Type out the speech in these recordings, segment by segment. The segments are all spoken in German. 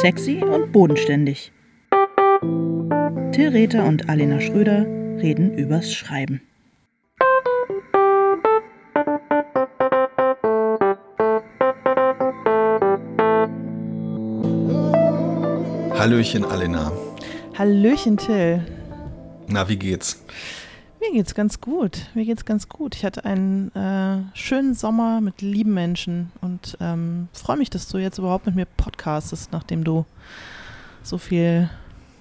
Sexy und bodenständig. Till Rether und Alena Schröder reden übers Schreiben. Hallöchen, Alena. Hallöchen, Till. Na, wie geht's? Mir geht's ganz gut. Mir geht's ganz gut. Ich hatte einen äh, schönen Sommer mit lieben Menschen und ähm, freue mich, dass du jetzt überhaupt mit mir podcastest, nachdem du so viel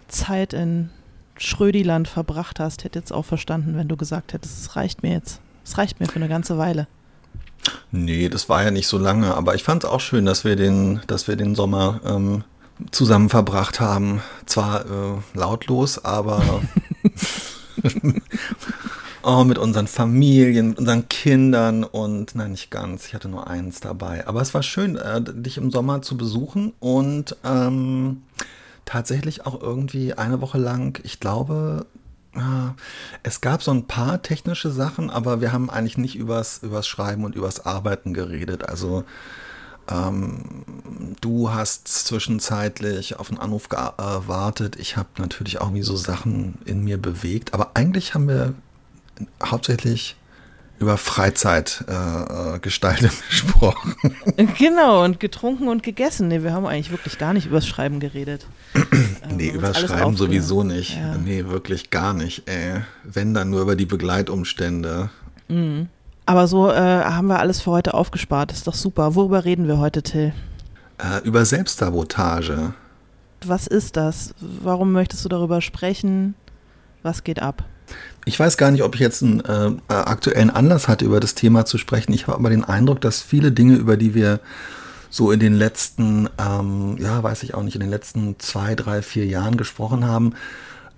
Zeit in Schrödiland verbracht hast. Hätte jetzt auch verstanden, wenn du gesagt hättest, es reicht mir jetzt. Es reicht mir für eine ganze Weile. Nee, das war ja nicht so lange, aber ich fand es auch schön, dass wir den, dass wir den Sommer ähm, zusammen verbracht haben. Zwar äh, lautlos, aber oh, mit unseren Familien, mit unseren Kindern und nein, nicht ganz. Ich hatte nur eins dabei. Aber es war schön, äh, dich im Sommer zu besuchen und ähm, tatsächlich auch irgendwie eine Woche lang, ich glaube, äh, es gab so ein paar technische Sachen, aber wir haben eigentlich nicht übers, übers Schreiben und übers Arbeiten geredet. Also ähm, du hast zwischenzeitlich auf einen Anruf gewartet. Ich habe natürlich auch wie so Sachen in mir bewegt. Aber eigentlich haben wir hauptsächlich über Freizeitgestaltung äh, gesprochen. Genau, und getrunken und gegessen. Nee, wir haben eigentlich wirklich gar nicht übers Schreiben geredet. nee, über Schreiben sowieso nicht. Ja. Nee, wirklich gar nicht. Ey. Wenn dann nur über die Begleitumstände. Mhm. Aber so äh, haben wir alles für heute aufgespart. Das ist doch super. Worüber reden wir heute, Till? Äh, über Selbstsabotage. Was ist das? Warum möchtest du darüber sprechen? Was geht ab? Ich weiß gar nicht, ob ich jetzt einen äh, aktuellen Anlass hatte, über das Thema zu sprechen. Ich habe aber den Eindruck, dass viele Dinge, über die wir so in den letzten, ähm, ja, weiß ich auch nicht, in den letzten zwei, drei, vier Jahren gesprochen haben,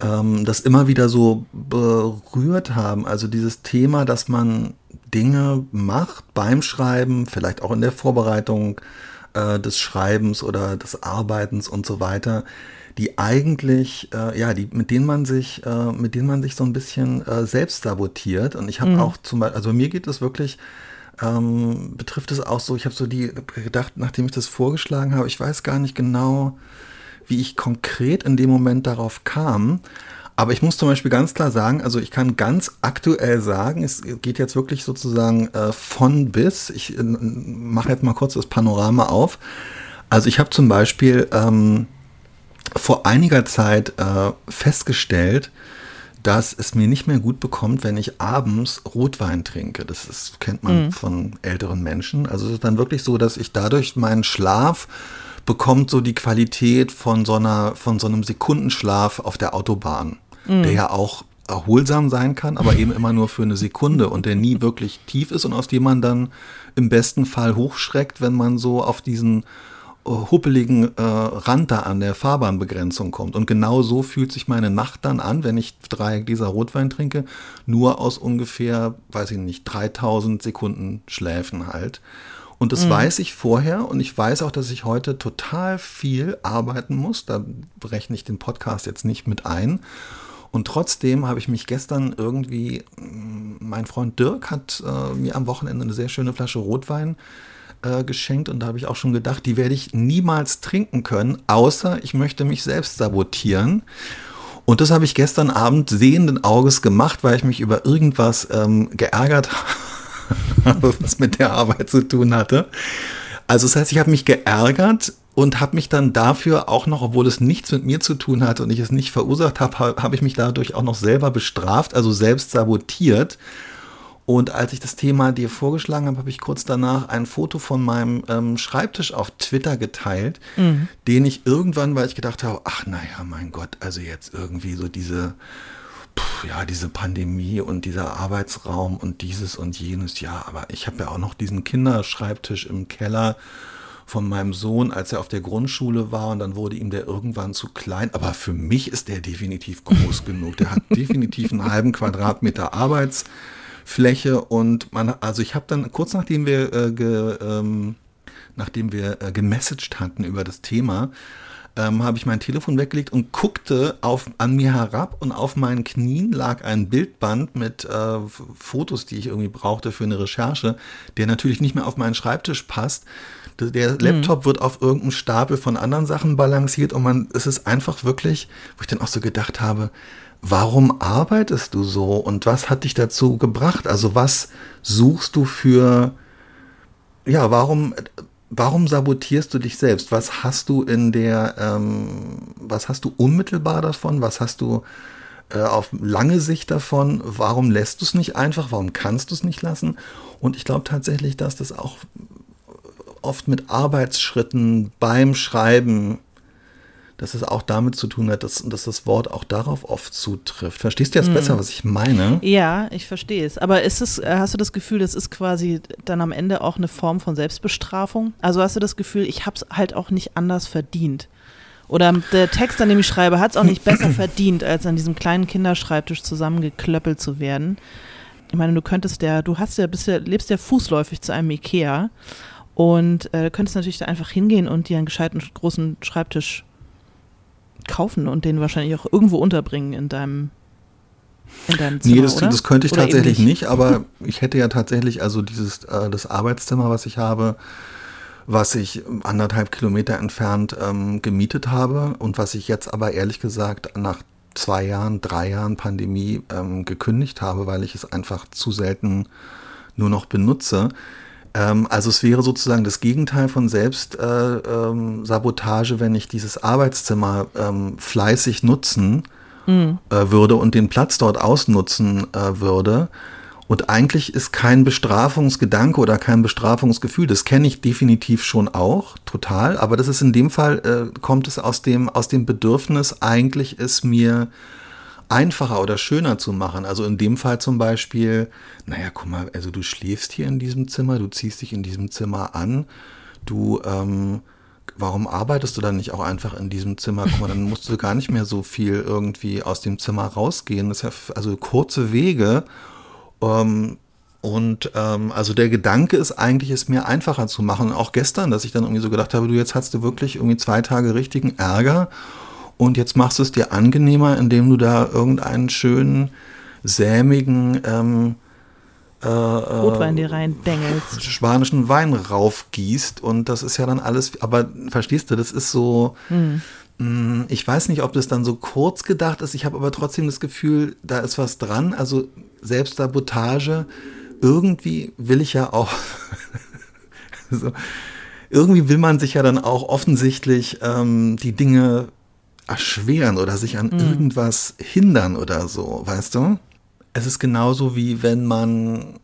ähm, das immer wieder so berührt haben. Also dieses Thema, dass man Dinge macht beim Schreiben, vielleicht auch in der Vorbereitung äh, des Schreibens oder des Arbeitens und so weiter, die eigentlich, äh, ja, die, mit denen man sich, äh, mit denen man sich so ein bisschen äh, selbst sabotiert. Und ich habe mhm. auch zum Beispiel, also mir geht es wirklich, ähm, betrifft es auch so, ich habe so die gedacht, nachdem ich das vorgeschlagen habe, ich weiß gar nicht genau, wie ich konkret in dem Moment darauf kam. Aber ich muss zum Beispiel ganz klar sagen, also ich kann ganz aktuell sagen, es geht jetzt wirklich sozusagen äh, von bis. Ich äh, mache jetzt mal kurz das Panorama auf. Also ich habe zum Beispiel ähm, vor einiger Zeit äh, festgestellt, dass es mir nicht mehr gut bekommt, wenn ich abends Rotwein trinke. Das ist, kennt man mhm. von älteren Menschen. Also es ist dann wirklich so, dass ich dadurch meinen Schlaf bekommt so die Qualität von so einer, von so einem Sekundenschlaf auf der Autobahn mhm. der ja auch erholsam sein kann, aber eben immer nur für eine Sekunde und der nie wirklich tief ist und aus dem man dann im besten Fall hochschreckt, wenn man so auf diesen huppeligen äh, Rand da an der Fahrbahnbegrenzung kommt. Und genau so fühlt sich meine Nacht dann an, wenn ich drei Gläser Rotwein trinke, nur aus ungefähr, weiß ich nicht, 3000 Sekunden Schläfen halt. Und das mhm. weiß ich vorher und ich weiß auch, dass ich heute total viel arbeiten muss. Da rechne ich den Podcast jetzt nicht mit ein. Und trotzdem habe ich mich gestern irgendwie, mm, mein Freund Dirk hat äh, mir am Wochenende eine sehr schöne Flasche Rotwein äh, geschenkt und da habe ich auch schon gedacht, die werde ich niemals trinken können, außer ich möchte mich selbst sabotieren. Und das habe ich gestern Abend sehenden Auges gemacht, weil ich mich über irgendwas ähm, geärgert habe, was mit der Arbeit zu tun hatte. Also das heißt, ich habe mich geärgert und habe mich dann dafür auch noch, obwohl es nichts mit mir zu tun hatte und ich es nicht verursacht habe, habe ich mich dadurch auch noch selber bestraft, also selbst sabotiert. Und als ich das Thema dir vorgeschlagen habe, habe ich kurz danach ein Foto von meinem ähm, Schreibtisch auf Twitter geteilt, mhm. den ich irgendwann, weil ich gedacht habe, ach naja, mein Gott, also jetzt irgendwie so diese, pff, ja, diese Pandemie und dieser Arbeitsraum und dieses und jenes, ja, aber ich habe ja auch noch diesen Kinderschreibtisch im Keller von meinem Sohn, als er auf der Grundschule war und dann wurde ihm der irgendwann zu klein. Aber für mich ist der definitiv groß genug. Der hat definitiv einen halben Quadratmeter Arbeitsfläche und man, also ich habe dann kurz nachdem wir äh, ge, ähm, nachdem wir äh, gemessaged hatten über das Thema, ähm, habe ich mein Telefon weggelegt und guckte auf, an mir herab und auf meinen Knien lag ein Bildband mit äh, Fotos, die ich irgendwie brauchte für eine Recherche, der natürlich nicht mehr auf meinen Schreibtisch passt. Der Laptop mhm. wird auf irgendeinem Stapel von anderen Sachen balanciert und man, es ist einfach wirklich, wo ich dann auch so gedacht habe, warum arbeitest du so und was hat dich dazu gebracht? Also was suchst du für, ja, warum, warum sabotierst du dich selbst? Was hast du in der, ähm, was hast du unmittelbar davon? Was hast du äh, auf lange Sicht davon? Warum lässt du es nicht einfach? Warum kannst du es nicht lassen? Und ich glaube tatsächlich, dass das auch oft mit Arbeitsschritten beim Schreiben dass es auch damit zu tun hat, dass, dass das Wort auch darauf oft zutrifft. Verstehst du jetzt hm. besser, was ich meine? Ja, ich verstehe es. Aber ist es, äh, hast du das Gefühl, das ist quasi dann am Ende auch eine Form von Selbstbestrafung? Also hast du das Gefühl, ich habe es halt auch nicht anders verdient? Oder der Text, an dem ich schreibe, hat es auch nicht besser verdient, als an diesem kleinen Kinderschreibtisch zusammengeklöppelt zu werden. Ich meine, du könntest ja, du hast ja, bist ja, lebst ja fußläufig zu einem Ikea und äh, könntest natürlich da einfach hingehen und dir einen gescheiten großen Schreibtisch kaufen und den wahrscheinlich auch irgendwo unterbringen in deinem in deinem Zimmer, nee, das, das könnte ich oder tatsächlich nicht? nicht? aber ich hätte ja tatsächlich also dieses äh, das Arbeitszimmer, was ich habe, was ich anderthalb Kilometer entfernt ähm, gemietet habe und was ich jetzt aber ehrlich gesagt nach zwei Jahren, drei Jahren Pandemie ähm, gekündigt habe, weil ich es einfach zu selten nur noch benutze. Ähm, also es wäre sozusagen das Gegenteil von Selbstsabotage, äh, ähm, wenn ich dieses Arbeitszimmer ähm, fleißig nutzen mhm. äh, würde und den Platz dort ausnutzen äh, würde. Und eigentlich ist kein Bestrafungsgedanke oder kein Bestrafungsgefühl. Das kenne ich definitiv schon auch, total. Aber das ist in dem Fall, äh, kommt es aus dem, aus dem Bedürfnis, eigentlich ist mir einfacher oder schöner zu machen. Also in dem Fall zum Beispiel, naja, guck mal, also du schläfst hier in diesem Zimmer, du ziehst dich in diesem Zimmer an, du, ähm, warum arbeitest du dann nicht auch einfach in diesem Zimmer? Guck mal, dann musst du gar nicht mehr so viel irgendwie aus dem Zimmer rausgehen. Das ist ja also kurze Wege. Ähm, und ähm, also der Gedanke ist eigentlich, es mir einfacher zu machen. Auch gestern, dass ich dann irgendwie so gedacht habe, du jetzt hast du wirklich irgendwie zwei Tage richtigen Ärger und jetzt machst du es dir angenehmer, indem du da irgendeinen schönen, sämigen ähm, äh, Rotwein dir rein dengelst. Spanischen Wein raufgießt. Und das ist ja dann alles, aber verstehst du, das ist so. Hm. Ich weiß nicht, ob das dann so kurz gedacht ist. Ich habe aber trotzdem das Gefühl, da ist was dran. Also Selbstsabotage. Irgendwie will ich ja auch. so, irgendwie will man sich ja dann auch offensichtlich ähm, die Dinge erschweren oder sich an mhm. irgendwas hindern oder so, weißt du? Es ist genauso wie wenn man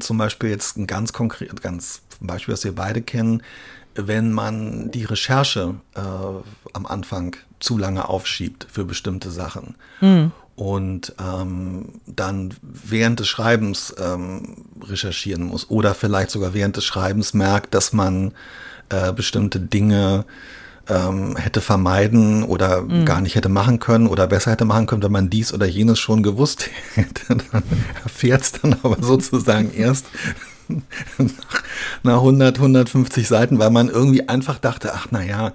zum Beispiel jetzt ein ganz konkret, ganz Beispiel, was wir beide kennen, wenn man die Recherche äh, am Anfang zu lange aufschiebt für bestimmte Sachen. Mhm. Und ähm, dann während des Schreibens ähm, recherchieren muss oder vielleicht sogar während des Schreibens merkt, dass man äh, bestimmte Dinge ähm, hätte vermeiden oder mhm. gar nicht hätte machen können oder besser hätte machen können, wenn man dies oder jenes schon gewusst hätte. Dann erfährt es dann aber sozusagen erst nach 100, 150 Seiten, weil man irgendwie einfach dachte, ach naja,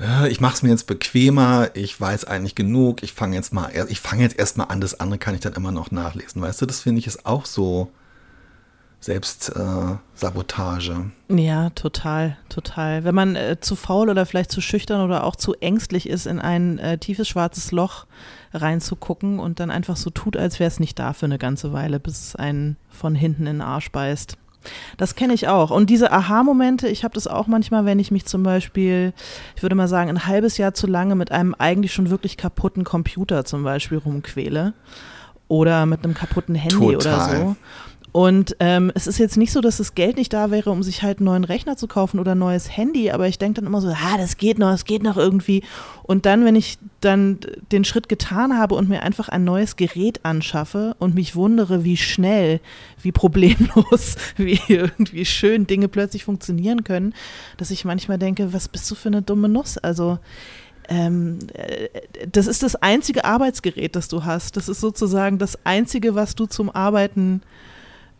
äh, ich mache es mir jetzt bequemer, ich weiß eigentlich genug, ich fange jetzt mal, ich fange jetzt erstmal an, das andere kann ich dann immer noch nachlesen. Weißt du, das finde ich ist auch so Selbstsabotage. Äh, ja, total, total. Wenn man äh, zu faul oder vielleicht zu schüchtern oder auch zu ängstlich ist, in ein äh, tiefes schwarzes Loch reinzugucken und dann einfach so tut, als wäre es nicht da für eine ganze Weile, bis es einen von hinten in den Arsch beißt. Das kenne ich auch. Und diese Aha-Momente, ich habe das auch manchmal, wenn ich mich zum Beispiel, ich würde mal sagen, ein halbes Jahr zu lange mit einem eigentlich schon wirklich kaputten Computer zum Beispiel rumquäle oder mit einem kaputten Handy Total. oder so. Und ähm, es ist jetzt nicht so, dass das Geld nicht da wäre, um sich halt einen neuen Rechner zu kaufen oder ein neues Handy, aber ich denke dann immer so, ah, das geht noch, das geht noch irgendwie. Und dann, wenn ich dann den Schritt getan habe und mir einfach ein neues Gerät anschaffe und mich wundere, wie schnell, wie problemlos, wie irgendwie schön Dinge plötzlich funktionieren können, dass ich manchmal denke, was bist du für eine dumme Nuss? Also ähm, äh, das ist das einzige Arbeitsgerät, das du hast. Das ist sozusagen das einzige, was du zum Arbeiten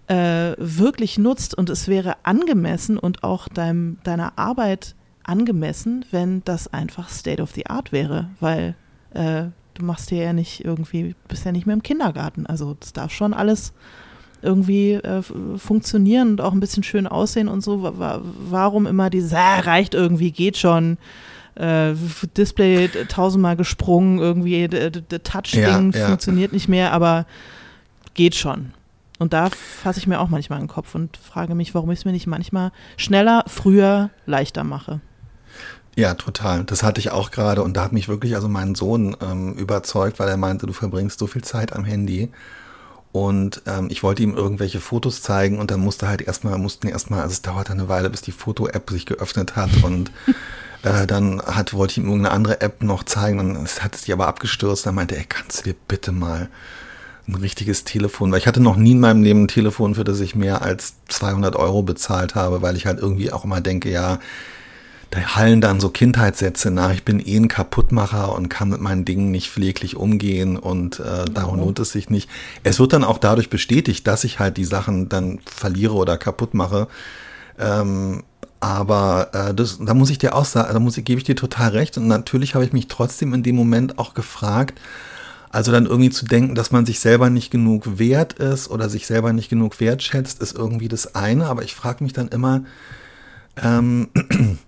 wirklich nutzt und es wäre angemessen und auch deinem, deiner Arbeit angemessen, wenn das einfach State of the Art wäre, weil äh, du machst dir ja nicht irgendwie, bist ja nicht mehr im Kindergarten. Also das darf schon alles irgendwie äh, funktionieren und auch ein bisschen schön aussehen und so. Warum immer dieses, ah, reicht irgendwie, geht schon. Äh, Display tausendmal gesprungen, irgendwie der Touch-Ding ja, ja. funktioniert nicht mehr, aber geht schon. Und da fasse ich mir auch manchmal den Kopf und frage mich, warum ich es mir nicht manchmal schneller, früher, leichter mache. Ja, total. Das hatte ich auch gerade und da hat mich wirklich also mein Sohn ähm, überzeugt, weil er meinte, du verbringst so viel Zeit am Handy. Und ähm, ich wollte ihm irgendwelche Fotos zeigen und dann musste halt erstmal, mussten erstmal, also es dauerte eine Weile, bis die Foto-App sich geöffnet hat und äh, dann hat, wollte ich ihm irgendeine andere App noch zeigen und es hat sich aber abgestürzt. Dann meinte er, kannst du dir bitte mal ein richtiges Telefon, weil ich hatte noch nie in meinem Leben ein Telefon, für das ich mehr als 200 Euro bezahlt habe, weil ich halt irgendwie auch immer denke, ja, da hallen dann so Kindheitssätze nach, ich bin eh ein Kaputtmacher und kann mit meinen Dingen nicht pfleglich umgehen und äh, darum lohnt es sich nicht. Es wird dann auch dadurch bestätigt, dass ich halt die Sachen dann verliere oder kaputt mache. Ähm, aber äh, das, da muss ich dir auch sagen, da muss ich, gebe ich dir total recht. Und natürlich habe ich mich trotzdem in dem Moment auch gefragt, also dann irgendwie zu denken, dass man sich selber nicht genug wert ist oder sich selber nicht genug wertschätzt, ist irgendwie das eine. Aber ich frage mich dann immer, ähm,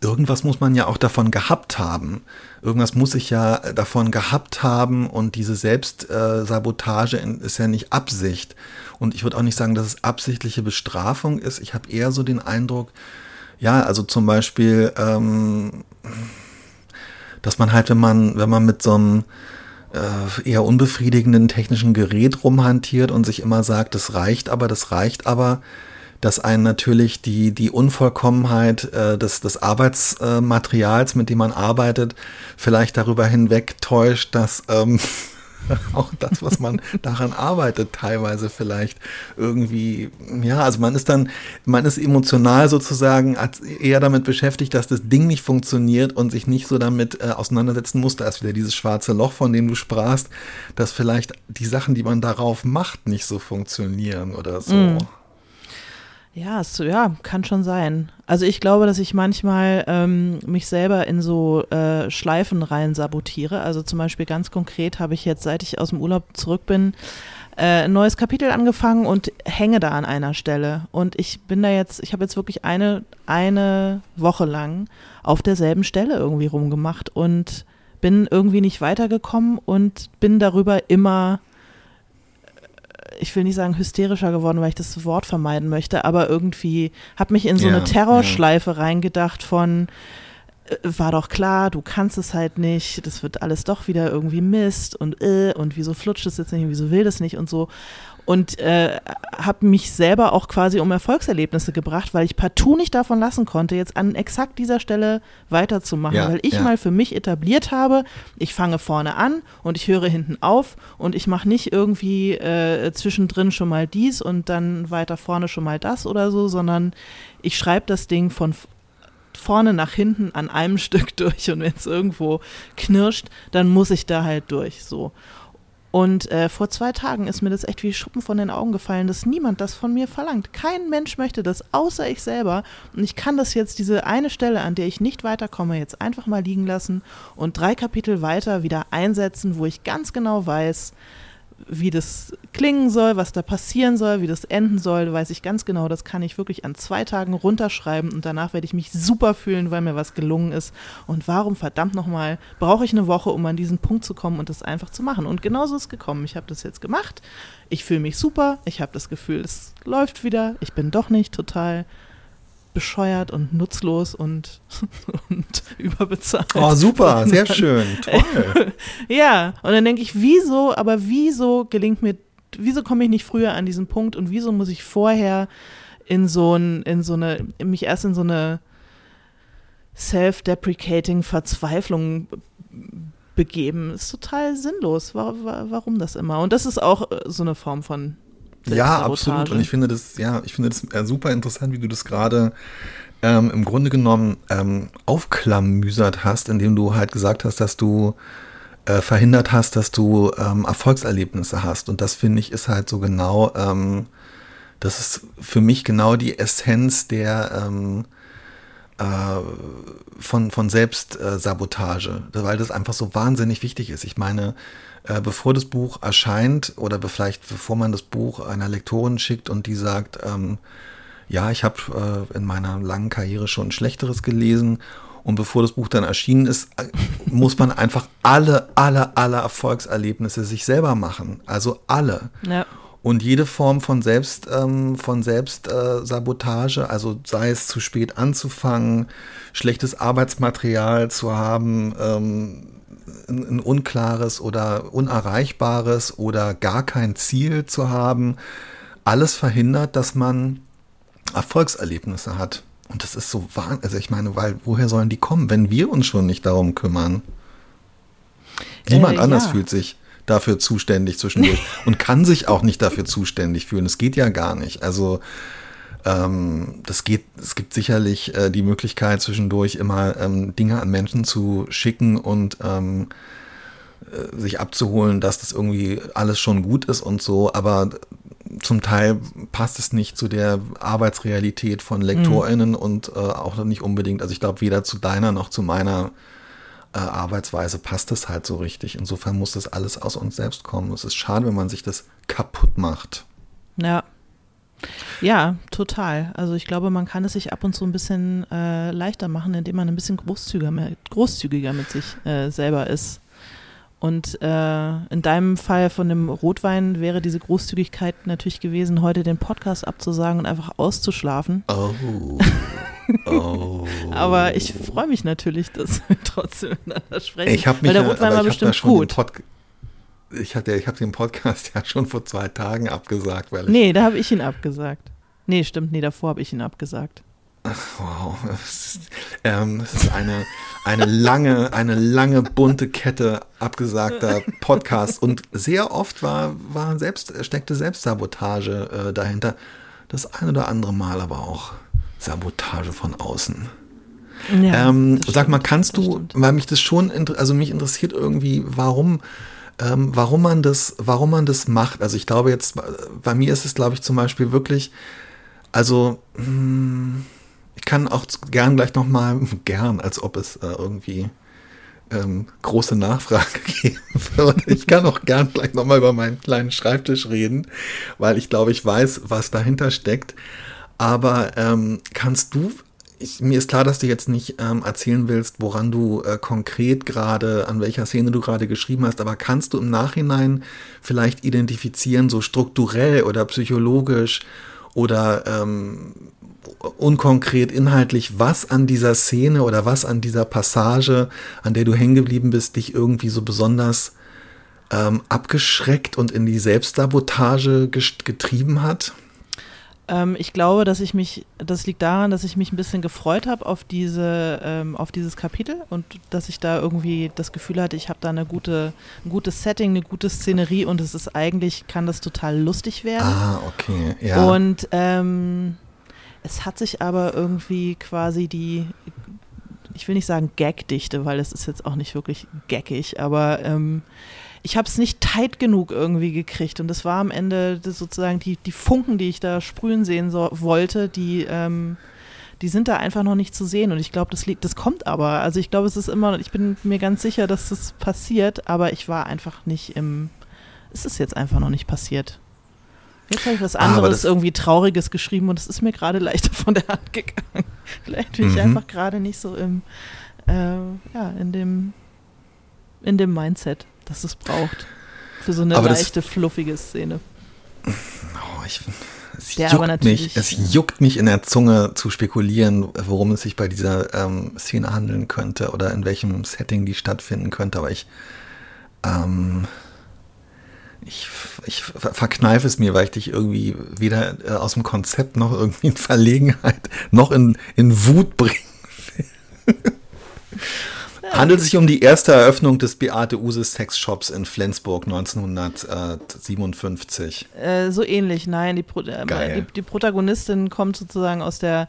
irgendwas muss man ja auch davon gehabt haben. Irgendwas muss ich ja davon gehabt haben und diese Selbstsabotage ist ja nicht Absicht. Und ich würde auch nicht sagen, dass es absichtliche Bestrafung ist. Ich habe eher so den Eindruck, ja, also zum Beispiel, ähm, dass man halt, wenn man, wenn man mit so einem äh, eher unbefriedigenden technischen Gerät rumhantiert und sich immer sagt, das reicht aber, das reicht aber, dass einen natürlich die, die Unvollkommenheit äh, des, des Arbeitsmaterials, mit dem man arbeitet, vielleicht darüber hinweg täuscht, dass ähm, auch das, was man daran arbeitet, teilweise vielleicht irgendwie, ja, also man ist dann, man ist emotional sozusagen eher damit beschäftigt, dass das Ding nicht funktioniert und sich nicht so damit äh, auseinandersetzen muss. Da ist wieder dieses schwarze Loch, von dem du sprachst, dass vielleicht die Sachen, die man darauf macht, nicht so funktionieren oder so. Mm. Ja, es, ja, kann schon sein. Also ich glaube, dass ich manchmal ähm, mich selber in so äh, Schleifen rein sabotiere. Also zum Beispiel ganz konkret habe ich jetzt, seit ich aus dem Urlaub zurück bin, äh, ein neues Kapitel angefangen und hänge da an einer Stelle. Und ich bin da jetzt, ich habe jetzt wirklich eine, eine Woche lang auf derselben Stelle irgendwie rumgemacht und bin irgendwie nicht weitergekommen und bin darüber immer ich will nicht sagen hysterischer geworden, weil ich das Wort vermeiden möchte, aber irgendwie habe mich in so ja, eine Terrorschleife ja. reingedacht von äh, war doch klar, du kannst es halt nicht, das wird alles doch wieder irgendwie Mist und äh, und wieso flutscht es jetzt nicht und wieso will das nicht und so und äh, habe mich selber auch quasi um Erfolgserlebnisse gebracht, weil ich partout nicht davon lassen konnte, jetzt an exakt dieser Stelle weiterzumachen, ja, weil ich ja. mal für mich etabliert habe, ich fange vorne an und ich höre hinten auf und ich mache nicht irgendwie äh, zwischendrin schon mal dies und dann weiter vorne schon mal das oder so, sondern ich schreibe das Ding von vorne nach hinten an einem Stück durch und wenn es irgendwo knirscht, dann muss ich da halt durch so. Und äh, vor zwei Tagen ist mir das echt wie Schuppen von den Augen gefallen, dass niemand das von mir verlangt. Kein Mensch möchte das, außer ich selber. Und ich kann das jetzt, diese eine Stelle, an der ich nicht weiterkomme, jetzt einfach mal liegen lassen und drei Kapitel weiter wieder einsetzen, wo ich ganz genau weiß, wie das klingen soll, was da passieren soll, wie das enden soll, weiß ich ganz genau. Das kann ich wirklich an zwei Tagen runterschreiben und danach werde ich mich super fühlen, weil mir was gelungen ist. Und warum verdammt nochmal brauche ich eine Woche, um an diesen Punkt zu kommen und das einfach zu machen? Und genauso ist es gekommen. Ich habe das jetzt gemacht. Ich fühle mich super. Ich habe das Gefühl, es läuft wieder. Ich bin doch nicht total bescheuert und nutzlos und, und überbezahlt. Oh, super, sehr schön, toll. ja, und dann denke ich, wieso, aber wieso gelingt mir, wieso komme ich nicht früher an diesen Punkt und wieso muss ich vorher in so, ein, in so eine, mich erst in so eine self-deprecating Verzweiflung begeben? Ist total sinnlos. Warum das immer? Und das ist auch äh, so eine Form von ja, absolut. Und ich finde das, ja, ich finde das äh, super interessant, wie du das gerade ähm, im Grunde genommen ähm, aufklamüsert hast, indem du halt gesagt hast, dass du äh, verhindert hast, dass du ähm, Erfolgserlebnisse hast. Und das finde ich ist halt so genau ähm, das ist für mich genau die Essenz der ähm, äh, von, von Selbstsabotage, weil das einfach so wahnsinnig wichtig ist. Ich meine, äh, bevor das Buch erscheint oder vielleicht bevor man das Buch einer Lektorin schickt und die sagt, ähm, ja, ich habe äh, in meiner langen Karriere schon Schlechteres gelesen und bevor das Buch dann erschienen ist, äh, muss man einfach alle, alle, alle Erfolgserlebnisse sich selber machen. Also alle. Ja. Und jede Form von Selbst, ähm, von Selbstsabotage, äh, also sei es zu spät anzufangen, schlechtes Arbeitsmaterial zu haben, ähm, ein, unklares oder unerreichbares oder gar kein Ziel zu haben, alles verhindert, dass man Erfolgserlebnisse hat. Und das ist so wahnsinnig. Also ich meine, weil woher sollen die kommen, wenn wir uns schon nicht darum kümmern? Niemand äh, anders ja. fühlt sich dafür zuständig zwischendurch und kann sich auch nicht dafür zuständig fühlen. Es geht ja gar nicht. Also ähm, das geht, es gibt sicherlich äh, die Möglichkeit zwischendurch immer ähm, Dinge an Menschen zu schicken und ähm, äh, sich abzuholen, dass das irgendwie alles schon gut ist und so, aber zum Teil passt es nicht zu der Arbeitsrealität von LektorInnen mhm. und äh, auch nicht unbedingt, also ich glaube, weder zu deiner noch zu meiner äh, Arbeitsweise passt es halt so richtig. Insofern muss das alles aus uns selbst kommen. Es ist schade, wenn man sich das kaputt macht. Ja. Ja, total. Also ich glaube, man kann es sich ab und zu ein bisschen äh, leichter machen, indem man ein bisschen großzügiger, großzügiger mit sich äh, selber ist. Und äh, in deinem Fall von dem Rotwein wäre diese Großzügigkeit natürlich gewesen, heute den Podcast abzusagen und einfach auszuschlafen. Oh. Oh. Aber ich freue mich natürlich, dass wir trotzdem miteinander sprechen. Ich mich, weil der Rotwein war bestimmt gut. Ich hatte, ich habe den Podcast ja schon vor zwei Tagen abgesagt, weil ich Nee, da habe ich ihn abgesagt. Nee, stimmt, nee, davor habe ich ihn abgesagt. Wow, es ist, ähm, es ist eine, eine lange, eine lange bunte Kette abgesagter Podcasts und sehr oft war, war selbst, steckte Selbstsabotage äh, dahinter. Das ein oder andere Mal aber auch Sabotage von außen. Ja, ähm, sag mal, kannst du, weil mich das schon, also mich interessiert irgendwie, warum, ähm, warum man das, warum man das macht. Also ich glaube jetzt, bei mir ist es, glaube ich, zum Beispiel wirklich, also mh, hm, ich kann auch gern gleich noch mal gern, als ob es äh, irgendwie ähm, große Nachfrage geben würde. Ich kann auch gern gleich noch mal über meinen kleinen Schreibtisch reden, weil ich glaube, ich weiß, was dahinter steckt. Aber ähm, kannst du, ich, mir ist klar, dass du jetzt nicht ähm, erzählen willst, woran du äh, konkret gerade, an welcher Szene du gerade geschrieben hast, aber kannst du im Nachhinein vielleicht identifizieren, so strukturell oder psychologisch oder ähm, unkonkret inhaltlich, was an dieser Szene oder was an dieser Passage, an der du hängen geblieben bist, dich irgendwie so besonders ähm, abgeschreckt und in die Selbstsabotage getrieben hat? Ähm, ich glaube, dass ich mich, das liegt daran, dass ich mich ein bisschen gefreut habe auf diese, ähm, auf dieses Kapitel und dass ich da irgendwie das Gefühl hatte, ich habe da eine gute, ein gutes Setting, eine gute Szenerie und es ist eigentlich, kann das total lustig werden. Ah, okay, ja. Und ähm, es hat sich aber irgendwie quasi die, ich will nicht sagen Gagdichte, weil es ist jetzt auch nicht wirklich gaggig, aber ähm, ich habe es nicht tight genug irgendwie gekriegt. Und das war am Ende sozusagen die, die Funken, die ich da sprühen sehen so, wollte, die, ähm, die sind da einfach noch nicht zu sehen. Und ich glaube, das das kommt aber. Also ich glaube, es ist immer, ich bin mir ganz sicher, dass das passiert, aber ich war einfach nicht im, es ist jetzt einfach noch nicht passiert. Jetzt habe ich was anderes, irgendwie Trauriges geschrieben und es ist mir gerade leichter von der Hand gegangen. Vielleicht bin ich mhm. einfach gerade nicht so im, äh, ja, in dem, in dem Mindset dass es braucht. Für so eine aber leichte, fluffige Szene. Oh, ich, es, juckt mich, es juckt mich in der Zunge zu spekulieren, worum es sich bei dieser ähm, Szene handeln könnte oder in welchem Setting die stattfinden könnte. Aber ich, ähm, ich, ich verkneife es mir, weil ich dich irgendwie weder äh, aus dem Konzept noch irgendwie in Verlegenheit noch in, in Wut bringen will. Handelt sich um die erste Eröffnung des Beate Uses Sexshops in Flensburg 1957. Äh, so ähnlich, nein. Die, Pro äh, die, die, Protagonistin kommt sozusagen aus der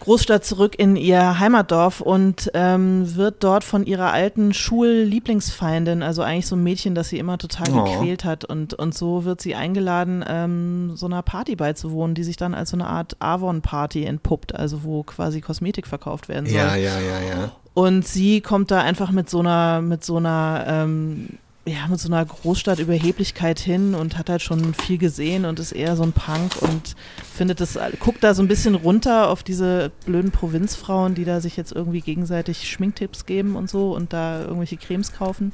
Großstadt zurück in ihr Heimatdorf und ähm, wird dort von ihrer alten Schullieblingsfeindin, also eigentlich so ein Mädchen, das sie immer total Oh. gequält hat. Und, und so wird sie eingeladen, ähm, so einer Party beizuwohnen, die sich dann als so eine Art Avon-Party entpuppt, also wo quasi Kosmetik verkauft werden soll. Ja, ja, ja, ja. Und sie kommt da einfach mit so einer, mit so einer, ähm, ja, mit so einer Großstadtüberheblichkeit hin und hat halt schon viel gesehen und ist eher so ein Punk und findet das, guckt da so ein bisschen runter auf diese blöden Provinzfrauen, die da sich jetzt irgendwie gegenseitig Schminktipps geben und so und da irgendwelche Cremes kaufen.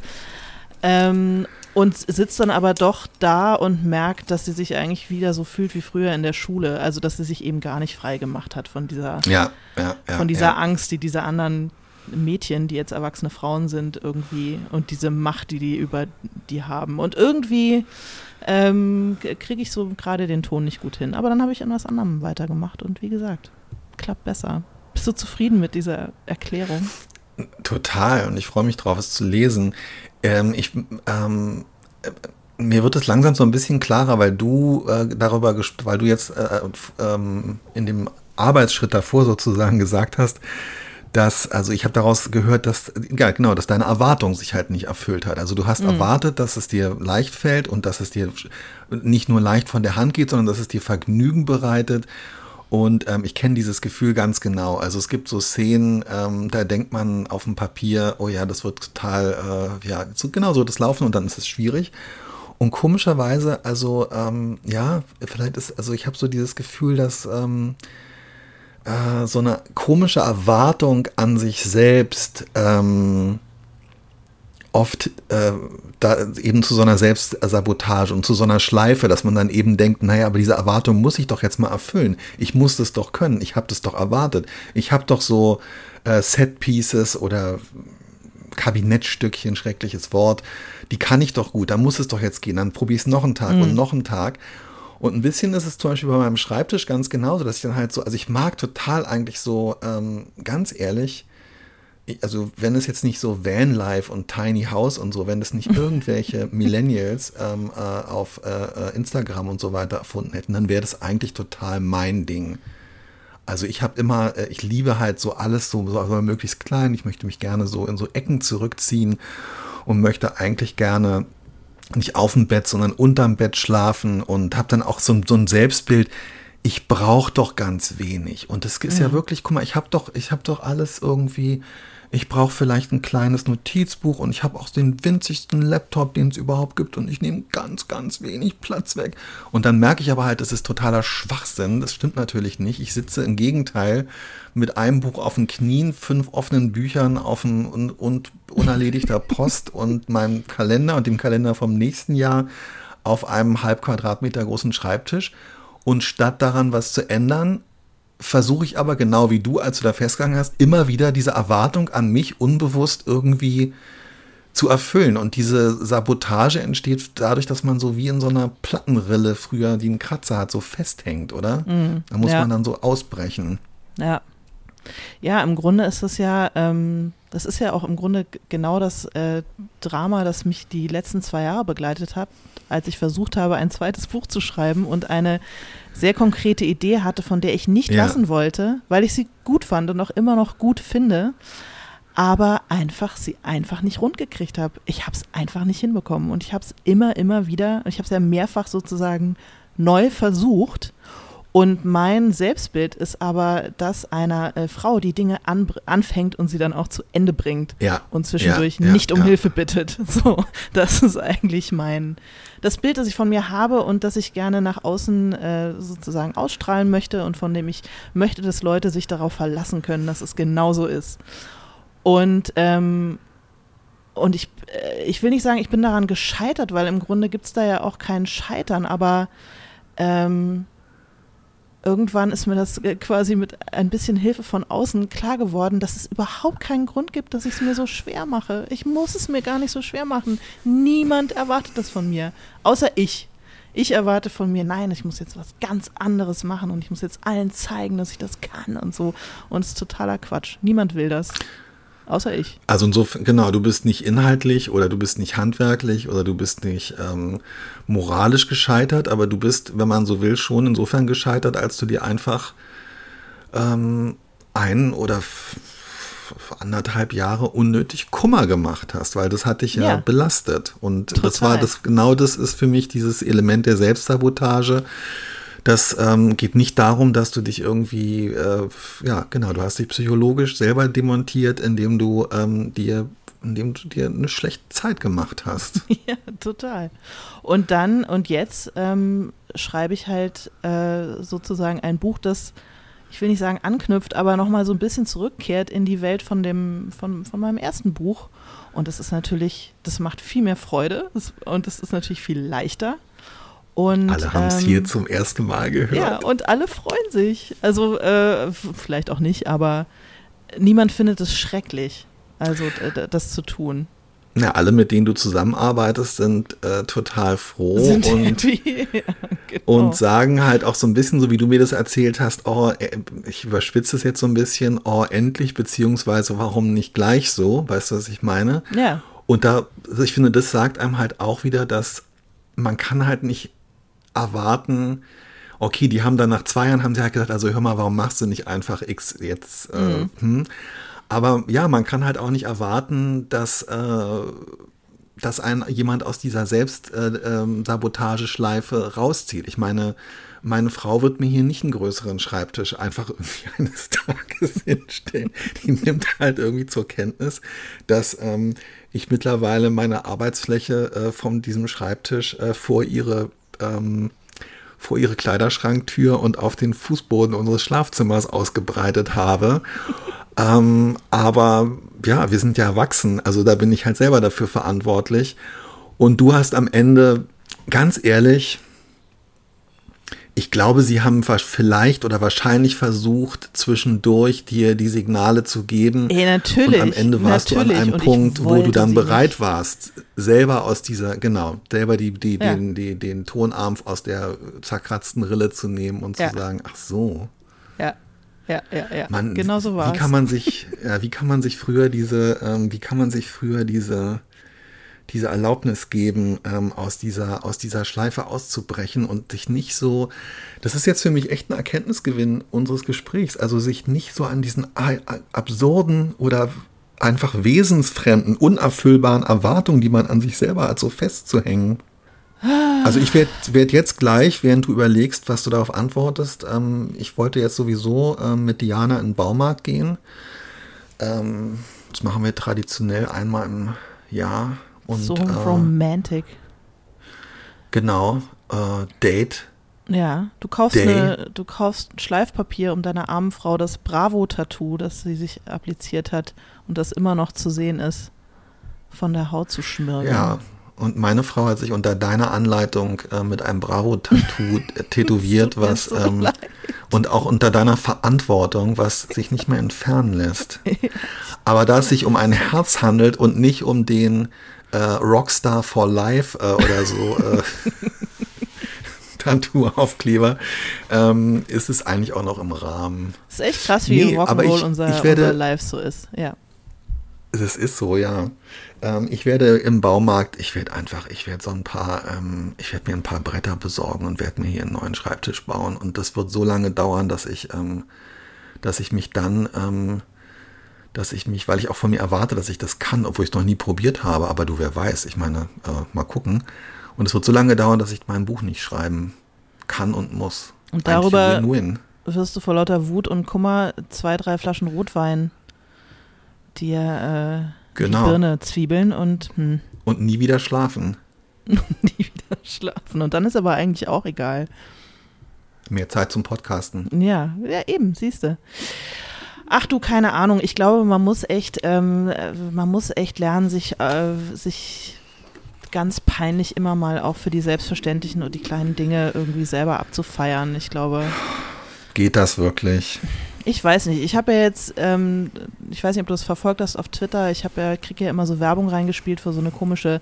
Ähm, und sitzt dann aber doch da und merkt, dass sie sich eigentlich wieder so fühlt wie früher in der Schule. Also, dass sie sich eben gar nicht frei gemacht hat von dieser Ja, ja, ja. von dieser. Angst, die diese anderen Mädchen, die jetzt erwachsene Frauen sind, irgendwie und diese Macht, die die über die haben. Und irgendwie ähm, kriege ich so gerade den Ton nicht gut hin. Aber dann habe ich an was anderem weitergemacht und wie gesagt, klappt besser. Bist du zufrieden mit dieser Erklärung? Total. Und ich freue mich drauf, es zu lesen. Ähm, ich, ähm, äh, mir wird es langsam so ein bisschen klarer, weil du äh, darüber, weil du jetzt äh, f- ähm, in dem Arbeitsschritt davor sozusagen gesagt hast, dass, also ich habe daraus gehört, dass, ja genau, dass deine Erwartung sich halt nicht erfüllt hat. Also du hast erwartet, dass es dir leicht fällt und dass es dir nicht nur leicht von der Hand geht, sondern dass es dir Vergnügen bereitet. Und ähm, ich kenne dieses Gefühl ganz genau. Also es gibt so Szenen, ähm, da denkt man auf dem Papier, oh ja, das wird total, äh, ja, so, genau so wird es laufen und dann ist es schwierig. Und komischerweise, also ähm, ja, vielleicht ist, also ich habe so dieses Gefühl, dass ähm, äh, so eine komische Erwartung an sich selbst ähm, oft äh, da eben zu so einer Selbstsabotage und zu so einer Schleife, dass man dann eben denkt, naja, aber diese Erwartung muss ich doch jetzt mal erfüllen. Ich muss das doch können. Ich habe das doch erwartet. Ich habe doch so äh, Set-Pieces oder Kabinettstückchen, schreckliches Wort, die kann ich doch gut, da muss es doch jetzt gehen, dann probiere ich es noch einen Tag und noch einen Tag. Und ein bisschen ist es zum Beispiel bei meinem Schreibtisch ganz genauso, dass ich dann halt so, also ich mag total eigentlich so, ähm, ganz ehrlich, ich- also wenn es jetzt nicht so Vanlife und Tiny House und so, wenn es nicht irgendwelche Millennials ähm, äh, auf äh, äh, Instagram und so weiter erfunden hätten, dann wäre das eigentlich total mein Ding. Also ich habe immer, äh, ich liebe halt so alles so, so so möglichst klein. Ich möchte mich gerne so in so Ecken zurückziehen und möchte eigentlich gerne nicht auf dem Bett, sondern unterm Bett schlafen und habe dann auch so, ein- so ein Selbstbild. Ich brauche doch ganz wenig und es ist ja wirklich, guck mal, ich habe doch, ich habe doch alles irgendwie. Ich brauche vielleicht ein kleines Notizbuch und ich habe auch den winzigsten Laptop, den es überhaupt gibt und ich nehme ganz, ganz wenig Platz weg. Und dann merke ich aber halt, das ist totaler Schwachsinn. Das stimmt natürlich nicht. Ich sitze im Gegenteil mit einem Buch auf den Knien, fünf offenen Büchern auf dem, und, und unerledigter Post und meinem Kalender und dem Kalender vom nächsten Jahr auf einem halb Quadratmeter großen Schreibtisch. Und statt daran was zu ändern, versuche ich aber genau wie du, als du da festgegangen hast, immer wieder diese Erwartung an mich unbewusst irgendwie zu erfüllen. Und diese Sabotage entsteht dadurch, dass man so wie in so einer Plattenrille früher, die einen Kratzer hat, so festhängt, oder? da muss ja. man dann so ausbrechen. Ja. Ja, im Grunde ist es ja, ähm, das ist ja auch im Grunde genau das äh, Drama, das mich die letzten zwei Jahre begleitet hat, als ich versucht habe, ein zweites Buch zu schreiben und eine sehr konkrete Idee hatte, von der ich nicht Ja. lassen wollte, weil ich sie gut fand und auch immer noch gut finde, aber einfach sie einfach nicht rund gekriegt habe. Ich habe es einfach nicht hinbekommen und ich habe es immer, immer wieder, ich habe es ja mehrfach sozusagen neu versucht und mein Selbstbild ist aber das einer äh, Frau, die Dinge an, anfängt und sie dann auch zu Ende bringt Ja. und zwischendurch ja, ja, nicht um. Hilfe bittet. So, das ist eigentlich mein das Bild, das ich von mir habe und das ich gerne nach außen äh, sozusagen ausstrahlen möchte und von dem ich möchte, dass Leute sich darauf verlassen können, dass es genauso ist. Und ähm, und ich, äh, ich will nicht sagen, ich bin daran gescheitert, weil im Grunde gibt es da ja auch kein Scheitern, aber ähm, irgendwann ist mir das äh, quasi mit ein bisschen Hilfe von außen klar geworden, dass es überhaupt keinen Grund gibt, dass ich es mir so schwer mache. Ich muss es mir gar nicht so schwer machen. Niemand erwartet das von mir, außer ich. Ich erwarte von mir, nein, ich muss jetzt was ganz anderes machen und ich muss jetzt allen zeigen, dass ich das kann und so. Und es ist totaler Quatsch. Niemand will das. Außer ich. Also insofern, genau, du bist nicht inhaltlich oder du bist nicht handwerklich oder du bist nicht ähm, moralisch gescheitert, aber du bist, wenn man so will, schon insofern gescheitert, als du dir einfach ähm, ein oder anderthalb Jahre unnötig Kummer gemacht hast, weil das hat dich ja, ja belastet. Und Total. das war das, genau das ist für mich dieses Element der Selbstsabotage. Das ähm, geht nicht darum, dass du dich irgendwie, äh, ja, genau, du hast dich psychologisch selber demontiert, indem du ähm, dir indem du dir eine schlechte Zeit gemacht hast. Ja, total. Und dann und jetzt ähm, schreibe ich halt äh, sozusagen ein Buch, das ich will nicht sagen anknüpft, aber nochmal so ein bisschen zurückkehrt in die Welt von dem, von, von meinem ersten Buch. Und das ist natürlich, das macht viel mehr Freude und das ist natürlich viel leichter. Und, alle haben es ähm, hier zum ersten Mal gehört. Ja, und alle freuen sich. Also äh, vielleicht auch nicht, aber niemand findet es schrecklich, also das zu tun. Ja, alle, mit denen du zusammenarbeitest, sind äh, total froh sind und, ja, genau. und sagen halt auch so ein bisschen, so wie du mir das erzählt hast, oh, äh, ich überspitze es jetzt so ein bisschen, oh, endlich, beziehungsweise warum nicht gleich so, weißt du, was ich meine? Ja. Und da, also ich finde, das sagt einem halt auch wieder, dass man kann halt nicht erwarten, okay, die haben dann nach zwei Jahren haben sie halt gesagt, also hör mal, warum machst du nicht einfach X jetzt? Äh, mhm. hm? Aber ja, man kann halt auch nicht erwarten, dass, äh, dass ein, jemand aus dieser Selbstsabotageschleife äh, ähm, rauszieht. Ich meine, meine Frau wird mir hier nicht einen größeren Schreibtisch einfach irgendwie eines Tages hinstellen. Die nimmt halt irgendwie zur Kenntnis, dass ähm, ich mittlerweile meine Arbeitsfläche äh, von diesem Schreibtisch äh, vor ihre ähm, vor ihre Kleiderschranktür und auf den Fußboden unseres Schlafzimmers ausgebreitet habe. Ähm, aber ja, wir sind ja erwachsen, also da bin ich halt selber dafür verantwortlich. Und du hast am Ende, ganz ehrlich, ich glaube, sie haben vielleicht oder wahrscheinlich versucht, zwischendurch dir die Signale zu geben. Ja, natürlich. Und am Ende warst natürlich. du an einem Punkt, wo du dann bereit nicht. warst, selber aus dieser, genau, selber die, die, ja. den, die, den Tonarm aus der zerkratzten Rille zu nehmen und ja. zu sagen, ach so. Ja. Ja, ja, ja. Man, genau so war Wie kann man sich, ja, wie kann man sich früher diese, ähm, wie kann man sich früher diese, diese Erlaubnis geben, ähm, aus, dieser, aus dieser Schleife auszubrechen und sich nicht so, das ist jetzt für mich echt ein Erkenntnisgewinn unseres Gesprächs, also sich nicht so an diesen absurden oder einfach wesensfremden, unerfüllbaren Erwartungen, die man an sich selber hat, so festzuhängen. Also ich werde werd jetzt gleich, während du überlegst, was du darauf antwortest, ähm, ich wollte jetzt sowieso ähm, mit Diana in den Baumarkt gehen. Ähm, das machen wir traditionell einmal im Jahr. Und, so äh, romantic. Genau, äh, Date. Ja, du kaufst, eine, du kaufst Schleifpapier um deiner armen Frau das Bravo-Tattoo, das sie sich appliziert hat und das immer noch zu sehen ist, von der Haut zu schmirgeln. Ja, und meine Frau hat sich unter deiner Anleitung äh, mit einem Bravo-Tattoo tätowiert, was so ähm, und auch unter deiner Verantwortung, was sich nicht mehr entfernen lässt. Aber da es sich um ein Herz handelt und nicht um den äh, Rockstar for Life äh, oder so äh, Tattoo-Aufkleber, ähm, ist es eigentlich auch noch im Rahmen. Das ist echt krass, wie nee, Rock'n'Roll unser, unser Live so ist, ja. Es ist so, ja. Ähm, ich werde im Baumarkt, ich werde einfach, ich werde so ein paar, ähm, ich werde mir ein paar Bretter besorgen und werde mir hier einen neuen Schreibtisch bauen. Und das wird so lange dauern, dass ich, ähm, dass ich mich dann, ähm, dass ich mich, weil ich auch von mir erwarte, dass ich das kann, obwohl ich es noch nie probiert habe, aber du, wer weiß, ich meine, äh, mal gucken. Und es wird so lange dauern, dass ich mein Buch nicht schreiben kann und muss. Und darüber win -win. wirst du vor lauter Wut und Kummer zwei, drei Flaschen Rotwein dir äh, genau. die Birne zwiebeln und hm. und nie wieder schlafen. nie wieder schlafen. Und dann ist aber eigentlich auch egal. Mehr Zeit zum Podcasten. Ja, ja eben, siehst du. Ach du, keine Ahnung. Ich glaube, man muss echt, ähm, man muss echt lernen, sich, äh, sich ganz peinlich immer mal auch für die selbstverständlichen und die kleinen Dinge irgendwie selber abzufeiern. Ich glaube. Geht das wirklich? Ich weiß nicht. Ich habe ja jetzt, ähm, ich weiß nicht, ob du das verfolgt hast auf Twitter. Ich habe ja, kriege ja immer so Werbung reingespielt für so eine komische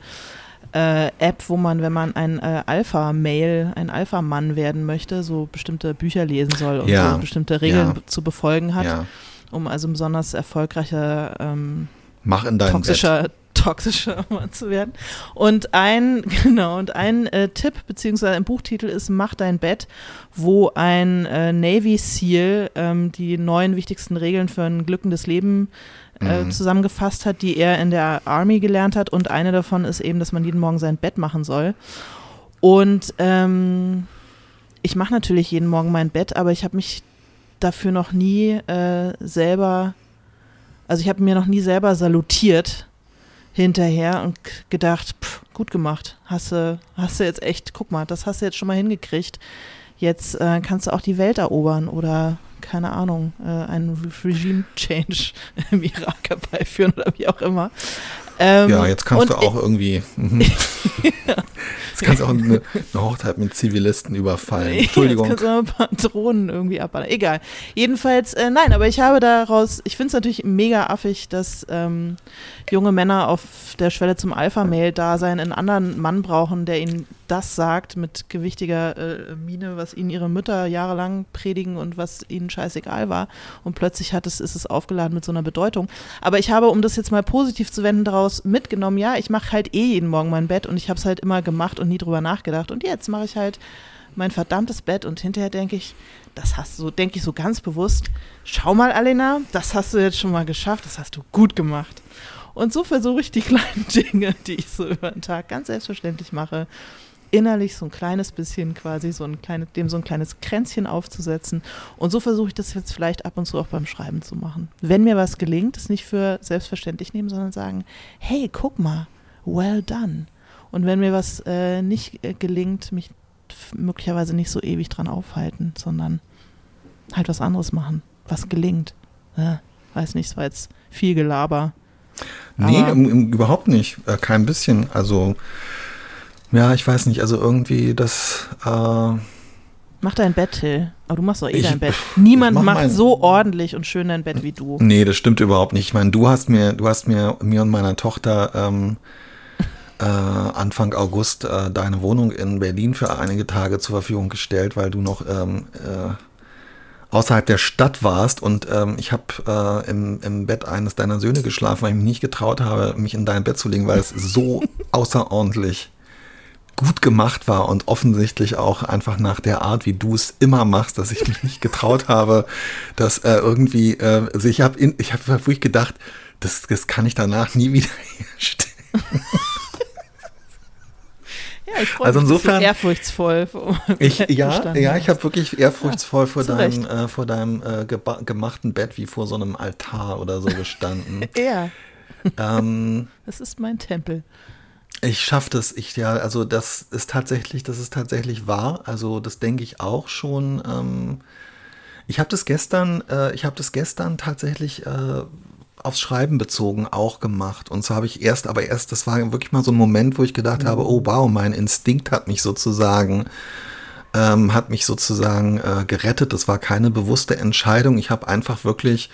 äh, App, wo man, wenn man ein äh, Alpha-Mail, ein Alpha-Mann werden möchte, so bestimmte Bücher lesen soll und ja. so bestimmte Regeln ja. zu befolgen hat, ja. Um also besonders erfolgreicher ähm, Mach in toxischer, Bett. toxischer Mann zu werden. Und ein, genau, und ein äh, Tipp, beziehungsweise ein Buchtitel ist Mach dein Bett, wo ein äh, Navy SEAL ähm, die neun wichtigsten Regeln für ein glückendes Leben äh, mhm. zusammengefasst hat, die er in der Army gelernt hat. Und eine davon ist eben, dass man jeden Morgen sein Bett machen soll. Und ähm, ich mache natürlich jeden Morgen mein Bett, aber ich habe mich dafür noch nie äh, selber, also ich habe mir noch nie selber salutiert hinterher und gedacht, pff, gut gemacht, hast du, hast du jetzt echt, guck mal, das hast du jetzt schon mal hingekriegt. Jetzt äh, kannst du auch die Welt erobern oder keine Ahnung, äh, einen Regime-Change im Irak herbeiführen oder wie auch immer. Ähm, ja, jetzt kannst du auch irgendwie. Mhm. ja. Jetzt kannst du auch eine, eine, Hochzeit mit Zivilisten überfallen. Entschuldigung. Jetzt kannst du ein paar Drohnen irgendwie abballern. Egal. Jedenfalls, äh, nein, aber ich habe daraus, ich finde es natürlich mega affig, dass ähm, junge Männer auf der Schwelle zum Alpha-Mail-Dasein einen anderen Mann brauchen, der ihnen das sagt mit gewichtiger äh, Miene, was ihnen ihre Mütter jahrelang predigen und was ihnen scheißegal war. Und plötzlich hat es, ist es aufgeladen mit so einer Bedeutung. Aber ich habe, um das jetzt mal positiv zu wenden, daraus mitgenommen, ja, ich mache halt eh jeden Morgen mein Bett und ich habe es halt immer gemacht und nie drüber nachgedacht. Und jetzt mache ich halt mein verdammtes Bett und hinterher denke ich, das hast du, denke ich so ganz bewusst, schau mal, Alena, das hast du jetzt schon mal geschafft, das hast du gut gemacht. Und so versuche ich die kleinen Dinge, die ich so über den Tag ganz selbstverständlich mache, innerlich so ein kleines bisschen quasi so ein kleines, dem so ein kleines Kränzchen aufzusetzen. Und so versuche ich das jetzt vielleicht ab und zu auch beim Schreiben zu machen. Wenn mir was gelingt, es nicht für selbstverständlich nehmen, sondern sagen, hey, guck mal, well done. Und wenn mir was äh, nicht äh, gelingt, mich möglicherweise nicht so ewig dran aufhalten, sondern halt was anderes machen, was gelingt. Ja, weiß nicht, es war jetzt viel Gelaber. Nee, im, im, überhaupt nicht. Äh, kein bisschen. Also ja, ich weiß nicht, also irgendwie das. Äh, Mach dein Bett, Till. Aber du machst doch eh ich, dein Bett. Niemand mach macht so ordentlich und schön dein Bett wie du. Nee, das stimmt überhaupt nicht. Ich meine, du hast mir, du hast mir, mir und meiner Tochter ähm, äh, Anfang August äh, deine Wohnung in Berlin für einige Tage zur Verfügung gestellt, weil du noch ähm, äh, außerhalb der Stadt warst und ähm, ich habe äh, im, im Bett eines deiner Söhne geschlafen, weil ich mich nicht getraut habe, mich in dein Bett zu legen, weil es so außerordentlich gut gemacht war und offensichtlich auch einfach nach der Art, wie du es immer machst, dass ich mich nicht getraut habe, dass äh, irgendwie, äh, also ich habe ich habe wirklich gedacht, das, das kann ich danach nie wieder herstellen. Ja, ich freue also mich, insofern, ehrfurchtsvoll. Ich, ja, ja, ich habe wirklich ehrfurchtsvoll ja, vor, deinem, äh, vor deinem äh, gemachten Bett wie vor so einem Altar oder so gestanden. ja. Ähm, das ist mein Tempel. Ich schaffe das, ich ja, also das ist tatsächlich, das ist tatsächlich wahr. Also das denke ich auch schon. Ähm, ich habe das gestern, äh, ich habe das gestern tatsächlich äh, aufs Schreiben bezogen auch gemacht. Und so habe ich erst, aber erst, das war wirklich mal so ein Moment, wo ich gedacht mhm. habe, oh wow, mein Instinkt hat mich sozusagen, ähm, hat mich sozusagen äh, gerettet. Das war keine bewusste Entscheidung. Ich habe einfach wirklich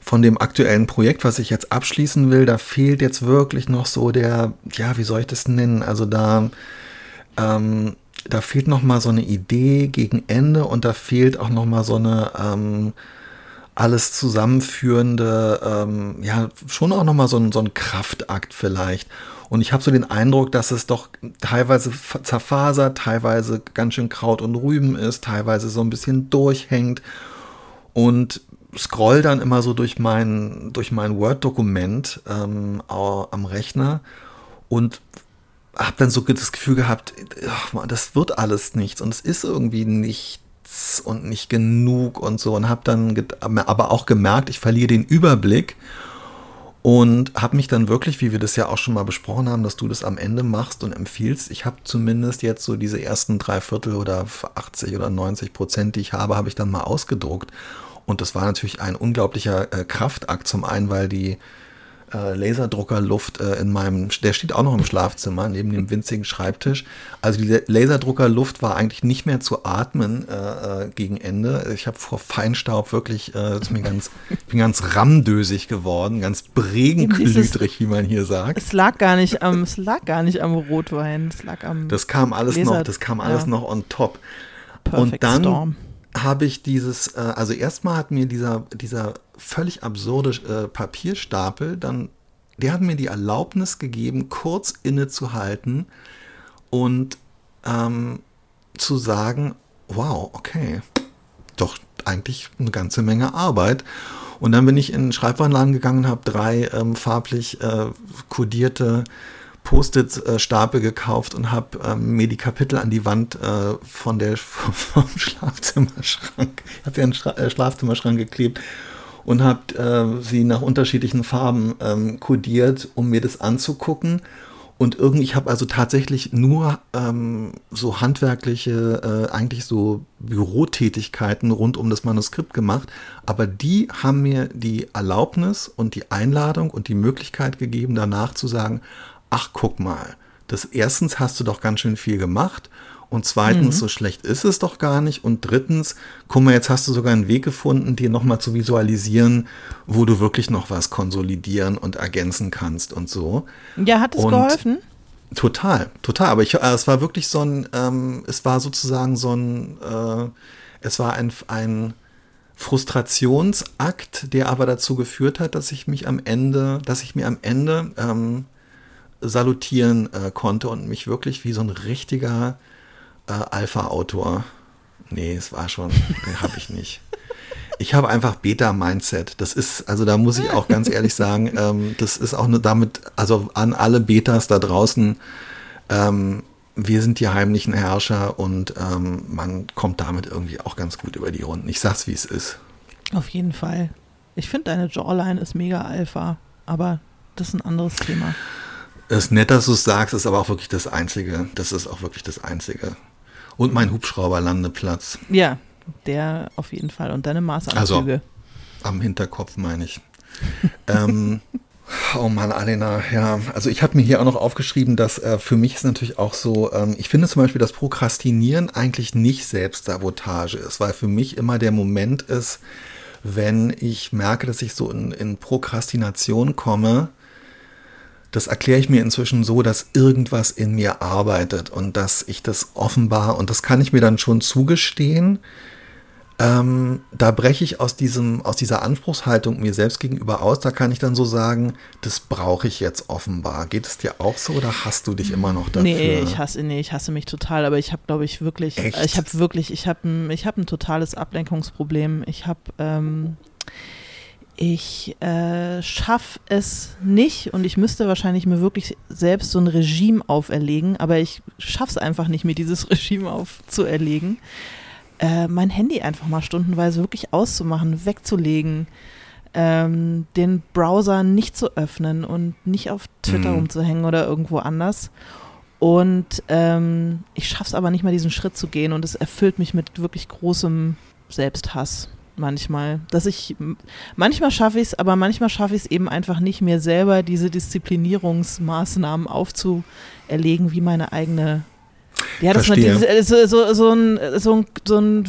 von dem aktuellen Projekt, was ich jetzt abschließen will, da fehlt jetzt wirklich noch so der, ja, wie soll ich das nennen? Also da, ähm, da fehlt noch mal so eine Idee gegen Ende und da fehlt auch noch mal so eine ähm, alles zusammenführende, ähm, ja, schon auch noch mal so ein, so ein Kraftakt vielleicht. Und ich habe so den Eindruck, dass es doch teilweise zerfasert, teilweise ganz schön Kraut und Rüben ist, teilweise so ein bisschen durchhängt. Und scroll dann immer so durch mein, durch mein Word-Dokument ähm, am Rechner und habe dann so das Gefühl gehabt, ach das wird alles nichts und es ist irgendwie nichts und nicht genug und so und habe dann aber auch gemerkt, ich verliere den Überblick und habe mich dann wirklich, wie wir das ja auch schon mal besprochen haben, dass du das am Ende machst und empfiehlst. Ich habe zumindest jetzt so diese ersten drei Viertel oder 80 oder 90 Prozent, die ich habe, habe ich dann mal ausgedruckt und das war natürlich ein unglaublicher äh, Kraftakt. Zum einen, weil die äh, Laserdruckerluft äh, in meinem, der steht auch noch im Schlafzimmer, neben dem winzigen Schreibtisch. Also die Laserdruckerluft war eigentlich nicht mehr zu atmen äh, äh gegen Ende. Ich habe vor Feinstaub wirklich, äh, ist mir ganz, bin ganz rammdösig geworden, ganz bregenklütrig, wie man hier sagt. Es lag gar nicht am, es lag gar nicht am Rotwein, es lag am. Das kam alles Laser noch, das kam alles ja. noch on top. Perfect Und dann Storm habe ich dieses, äh, also erstmal hat mir dieser, dieser völlig absurde äh, Papierstapel dann der hat mir die Erlaubnis gegeben, kurz innezuhalten und ähm, zu sagen, wow, okay, doch eigentlich eine ganze Menge Arbeit. Und dann bin ich in den Schreibwarenladen gegangen und habe drei ähm, farblich äh, kodierte Post-it-Stapel gekauft und habe ähm, mir die Kapitel an die Wand äh, von der vom Schlafzimmerschrank, ich habe ja einen Schra äh, Schlafzimmerschrank geklebt und habe äh, sie nach unterschiedlichen Farben ähm, kodiert, um mir das anzugucken. Und irgendwie, ich habe also tatsächlich nur ähm, so handwerkliche, äh, eigentlich so Bürotätigkeiten rund um das Manuskript gemacht. Aber die haben mir die Erlaubnis und die Einladung und die Möglichkeit gegeben, danach zu sagen, ach guck mal, das erstens hast du doch ganz schön viel gemacht und zweitens, mhm. so schlecht ist es doch gar nicht. Und drittens, guck mal, jetzt hast du sogar einen Weg gefunden, dir nochmal zu visualisieren, wo du wirklich noch was konsolidieren und ergänzen kannst und so. Ja, hat es und geholfen? Total, total. Aber ich, äh, es war wirklich so ein, ähm, es war sozusagen so ein, äh, es war ein, ein Frustrationsakt, der aber dazu geführt hat, dass ich mich am Ende, dass ich mir am Ende ähm, salutieren äh, konnte und mich wirklich wie so ein richtiger äh, Alpha-Autor. Nee, es war schon, den habe ich nicht. Ich habe einfach Beta-Mindset. Das ist, also da muss ich auch ganz ehrlich sagen, ähm, das ist auch nur damit, also an alle Betas da draußen, ähm, wir sind die heimlichen Herrscher und ähm, man kommt damit irgendwie auch ganz gut über die Runden. Ich sag's, wie es ist. Auf jeden Fall. Ich finde, deine Jawline ist mega Alpha, aber das ist ein anderes Thema. Es ist nett, dass du es sagst, ist aber auch wirklich das Einzige. Das ist auch wirklich das Einzige. Und mein Hubschrauberlandeplatz. Ja, der auf jeden Fall. Und deine Maßanzüge. Also, am Hinterkopf meine ich. ähm, oh Mann, Alena, ja. Also ich habe mir hier auch noch aufgeschrieben, dass äh, für mich ist natürlich auch so, ähm, ich finde zum Beispiel, dass Prokrastinieren eigentlich nicht Selbstsabotage ist, weil für mich immer der Moment ist, wenn ich merke, dass ich so in, in Prokrastination komme, das erkläre ich mir inzwischen so, dass irgendwas in mir arbeitet und dass ich das offenbar, und das kann ich mir dann schon zugestehen, ähm, da breche ich aus, diesem, aus dieser Anspruchshaltung mir selbst gegenüber aus. Da kann ich dann so sagen, das brauche ich jetzt offenbar. Geht es dir auch so oder hast du dich immer noch dafür? Nee, ich hasse, nee, ich hasse mich total, aber ich habe, glaube ich, wirklich, Echt? ich habe wirklich, ich habe ein, hab ein totales Ablenkungsproblem. Ich habe, ähm, ich äh, schaffe es nicht und ich müsste wahrscheinlich mir wirklich selbst so ein Regime auferlegen, aber ich schaffe es einfach nicht, mir dieses Regime aufzuerlegen. Äh, mein Handy einfach mal stundenweise wirklich auszumachen, wegzulegen, ähm, den Browser nicht zu öffnen und nicht auf Twitter mhm. umzuhängen oder irgendwo anders. Und ähm, ich schaffe es aber nicht mal, diesen Schritt zu gehen und es erfüllt mich mit wirklich großem Selbsthass manchmal. Dass ich, manchmal schaffe ich es, aber manchmal schaffe ich es eben einfach nicht, mir selber diese Disziplinierungsmaßnahmen aufzuerlegen, wie meine eigene. Ja, dass man diese, so, so, so, ein, so, ein, so ein,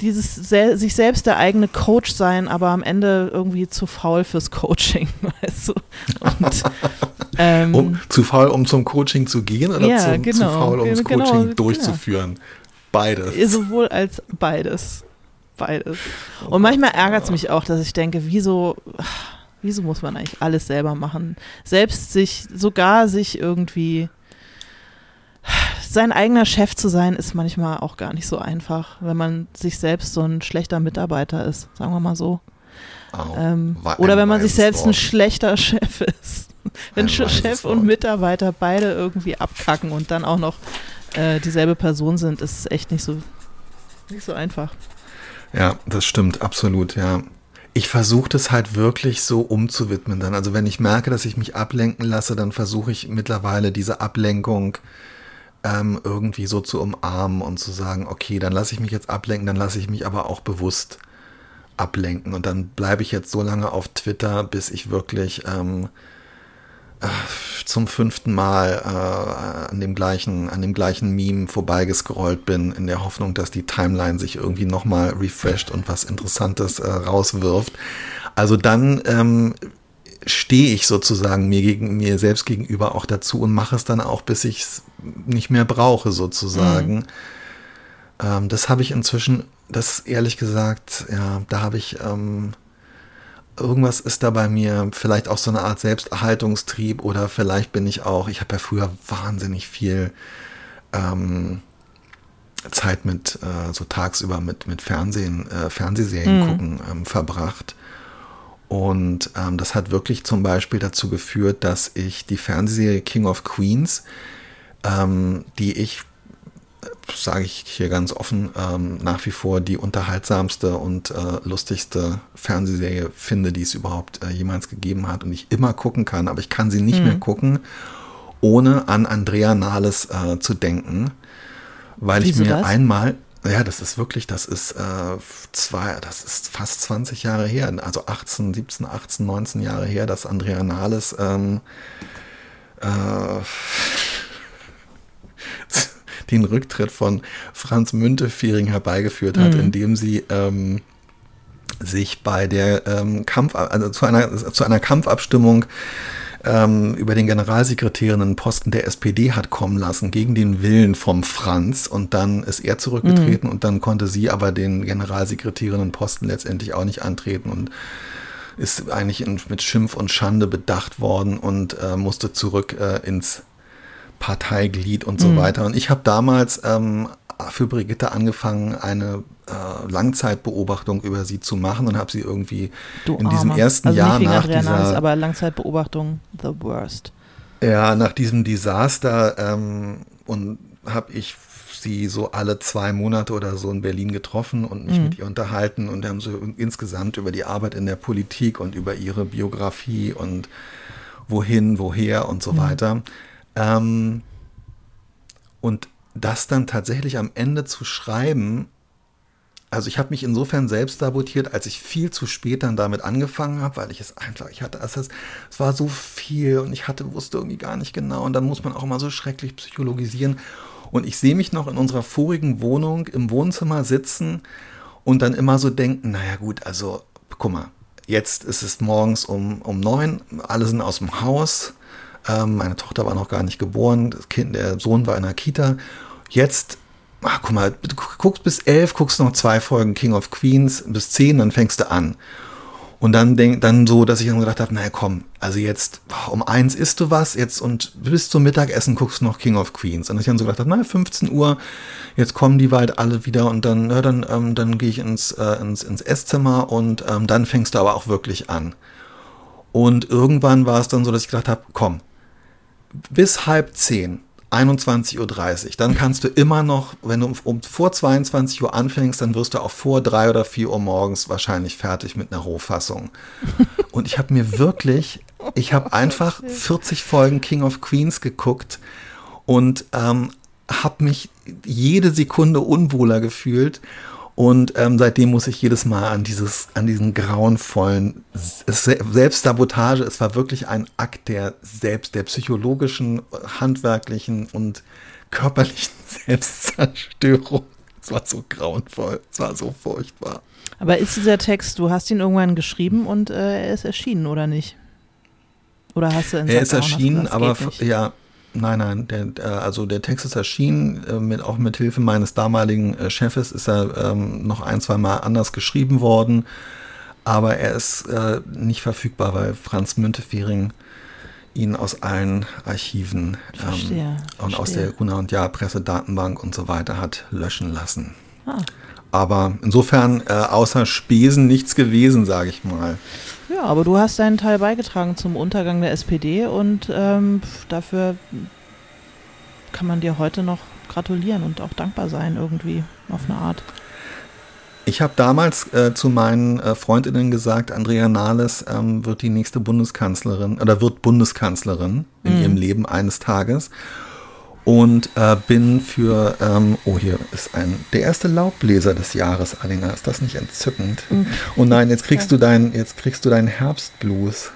dieses sich selbst der eigene Coach sein, aber am Ende irgendwie zu faul fürs Coaching, weißt du? Und, ähm, um, zu faul, um zum Coaching zu gehen oder ja, zu, genau, zu faul, um das genau, Coaching genau, durchzuführen? Genau. Beides. Sowohl als beides beides. Und manchmal ärgert es mich auch, dass ich denke, wieso, wieso muss man eigentlich alles selber machen? Selbst sich, sogar sich irgendwie sein eigener Chef zu sein, ist manchmal auch gar nicht so einfach, wenn man sich selbst so ein schlechter Mitarbeiter ist, sagen wir mal so. Oh, ähm, oder wenn man sich selbst Wort. ein schlechter Chef ist. wenn Chef und Mitarbeiter beide irgendwie abkacken und dann auch noch äh, dieselbe Person sind, ist es echt nicht so, nicht so einfach. Ja, das stimmt, absolut, ja. Ich versuche das halt wirklich so umzuwidmen dann. Also wenn ich merke, dass ich mich ablenken lasse, dann versuche ich mittlerweile diese Ablenkung ähm, irgendwie so zu umarmen und zu sagen, okay, dann lasse ich mich jetzt ablenken, dann lasse ich mich aber auch bewusst ablenken. Und dann bleibe ich jetzt so lange auf Twitter, bis ich wirklich ähm, äh, zum fünften Mal äh, an, dem gleichen, an dem gleichen Meme vorbeigescrollt bin, in der Hoffnung, dass die Timeline sich irgendwie nochmal refresht und was Interessantes äh, rauswirft. Also dann ähm, stehe ich sozusagen mir, gegen, mir selbst gegenüber auch dazu und mache es dann auch, bis ich es nicht mehr brauche, sozusagen. Mhm. Ähm, das habe ich inzwischen, das ehrlich gesagt, ja, da habe ich. Ähm, irgendwas ist da bei mir, vielleicht auch so eine Art Selbsterhaltungstrieb oder vielleicht bin ich auch, ich habe ja früher wahnsinnig viel ähm, Zeit mit, äh, so tagsüber mit, mit Fernsehen, äh, Fernsehserien mhm. gucken ähm, verbracht. Und ähm, das hat wirklich zum Beispiel dazu geführt, dass ich die Fernsehserie King of Queens, ähm, die ich, sage ich hier ganz offen, ähm, nach wie vor die unterhaltsamste und äh, lustigste Fernsehserie finde, die es überhaupt äh, jemals gegeben hat und ich immer gucken kann, aber ich kann sie nicht mhm. mehr gucken, ohne an Andrea Nahles äh, zu denken, weil Wieso ich mir das? einmal ja, das ist wirklich, das ist äh, zwei, das ist fast 20 Jahre her, also 18, 17, 18, 19 Jahre her, dass Andrea Nahles ähm, äh, den Rücktritt von Franz Müntefering herbeigeführt hat, mhm. indem sie ähm, sich bei der ähm, Kampf, also zu einer, zu einer Kampfabstimmung ähm, über den Generalsekretärinnenposten der SPD hat kommen lassen, gegen den Willen vom Franz. Und dann ist er zurückgetreten mhm. und dann konnte sie aber den Generalsekretärinnenposten letztendlich auch nicht antreten und ist eigentlich in, mit Schimpf und Schande bedacht worden und äh, musste zurück äh, ins Parteiglied und so mhm. weiter. Und ich habe damals ähm, für Brigitte angefangen, eine äh, Langzeitbeobachtung über sie zu machen und habe sie irgendwie du in diesem ersten also Jahr nach dieser, Names, aber Langzeitbeobachtung the worst. Ja, nach diesem Desaster ähm, und habe ich sie so alle zwei Monate oder so in Berlin getroffen und mich mhm. mit ihr unterhalten und haben so insgesamt über die Arbeit in der Politik und über ihre Biografie und wohin, woher und so mhm. weiter. Ähm, und das dann tatsächlich am Ende zu schreiben, also ich habe mich insofern selbst sabotiert, als ich viel zu spät dann damit angefangen habe, weil ich es einfach, ich hatte, es, es war so viel und ich hatte, wusste irgendwie gar nicht genau und dann muss man auch immer so schrecklich psychologisieren. Und ich sehe mich noch in unserer vorigen Wohnung im Wohnzimmer sitzen und dann immer so denken, naja gut, also guck mal, jetzt ist es morgens um, um neun, alle sind aus dem Haus, ähm, meine Tochter war noch gar nicht geboren, das Kind, der Sohn war in der Kita Jetzt, ach, guck mal, guckst bis elf, guckst noch zwei Folgen King of Queens, bis zehn, dann fängst du an. Und dann denk, dann so, dass ich dann gedacht habe, naja, komm, also jetzt um eins isst du was, jetzt und bis zum Mittagessen guckst du noch King of Queens. Und ich dann so gedacht habe, naja, 15 Uhr, jetzt kommen die bald alle wieder und dann, ja, dann, ähm, dann gehe ich ins, äh, ins, ins Esszimmer und ähm, dann fängst du aber auch wirklich an. Und irgendwann war es dann so, dass ich gedacht habe, komm, bis halb zehn 21.30 Uhr. Dann kannst du immer noch, wenn du um, vor 22 Uhr anfängst, dann wirst du auch vor 3 oder 4 Uhr morgens wahrscheinlich fertig mit einer Rohfassung. Und ich habe mir wirklich, ich habe einfach 40 Folgen King of Queens geguckt und ähm, habe mich jede Sekunde unwohler gefühlt und ähm, seitdem muss ich jedes Mal an dieses, an diesen grauenvollen Selbstsabotage. Es war wirklich ein Akt der selbst, der psychologischen, handwerklichen und körperlichen Selbstzerstörung. Es war so grauenvoll, es war so furchtbar. Aber ist dieser Text, du hast ihn irgendwann geschrieben und äh, er ist erschienen, oder nicht? Oder hast du in Er ist erschienen, aber ja, Nein, nein, der, also der Text ist erschienen, äh, mit, auch mit Hilfe meines damaligen äh, Chefes ist er ähm, noch ein, zwei Mal anders geschrieben worden, aber er ist äh, nicht verfügbar, weil Franz Müntefering ihn aus allen Archiven verstehe, ähm, und verstehe. aus der Gruner und Jahr Pressedatenbank und so weiter hat löschen lassen. Ah. Aber insofern äh, außer Spesen nichts gewesen, sage ich mal. Ja, aber du hast deinen Teil beigetragen zum Untergang der SPD und ähm, dafür kann man dir heute noch gratulieren und auch dankbar sein irgendwie auf eine Art. Ich habe damals äh, zu meinen äh, Freundinnen gesagt, Andrea Nahles ähm, wird die nächste Bundeskanzlerin oder wird Bundeskanzlerin in mhm. ihrem Leben eines Tages und äh, bin für, ähm, oh hier ist ein, der erste Laubbläser des Jahres, Alina, ist das nicht entzückend? Mhm. Oh nein, jetzt kriegst du deinen, jetzt kriegst du deinen Herbstblues.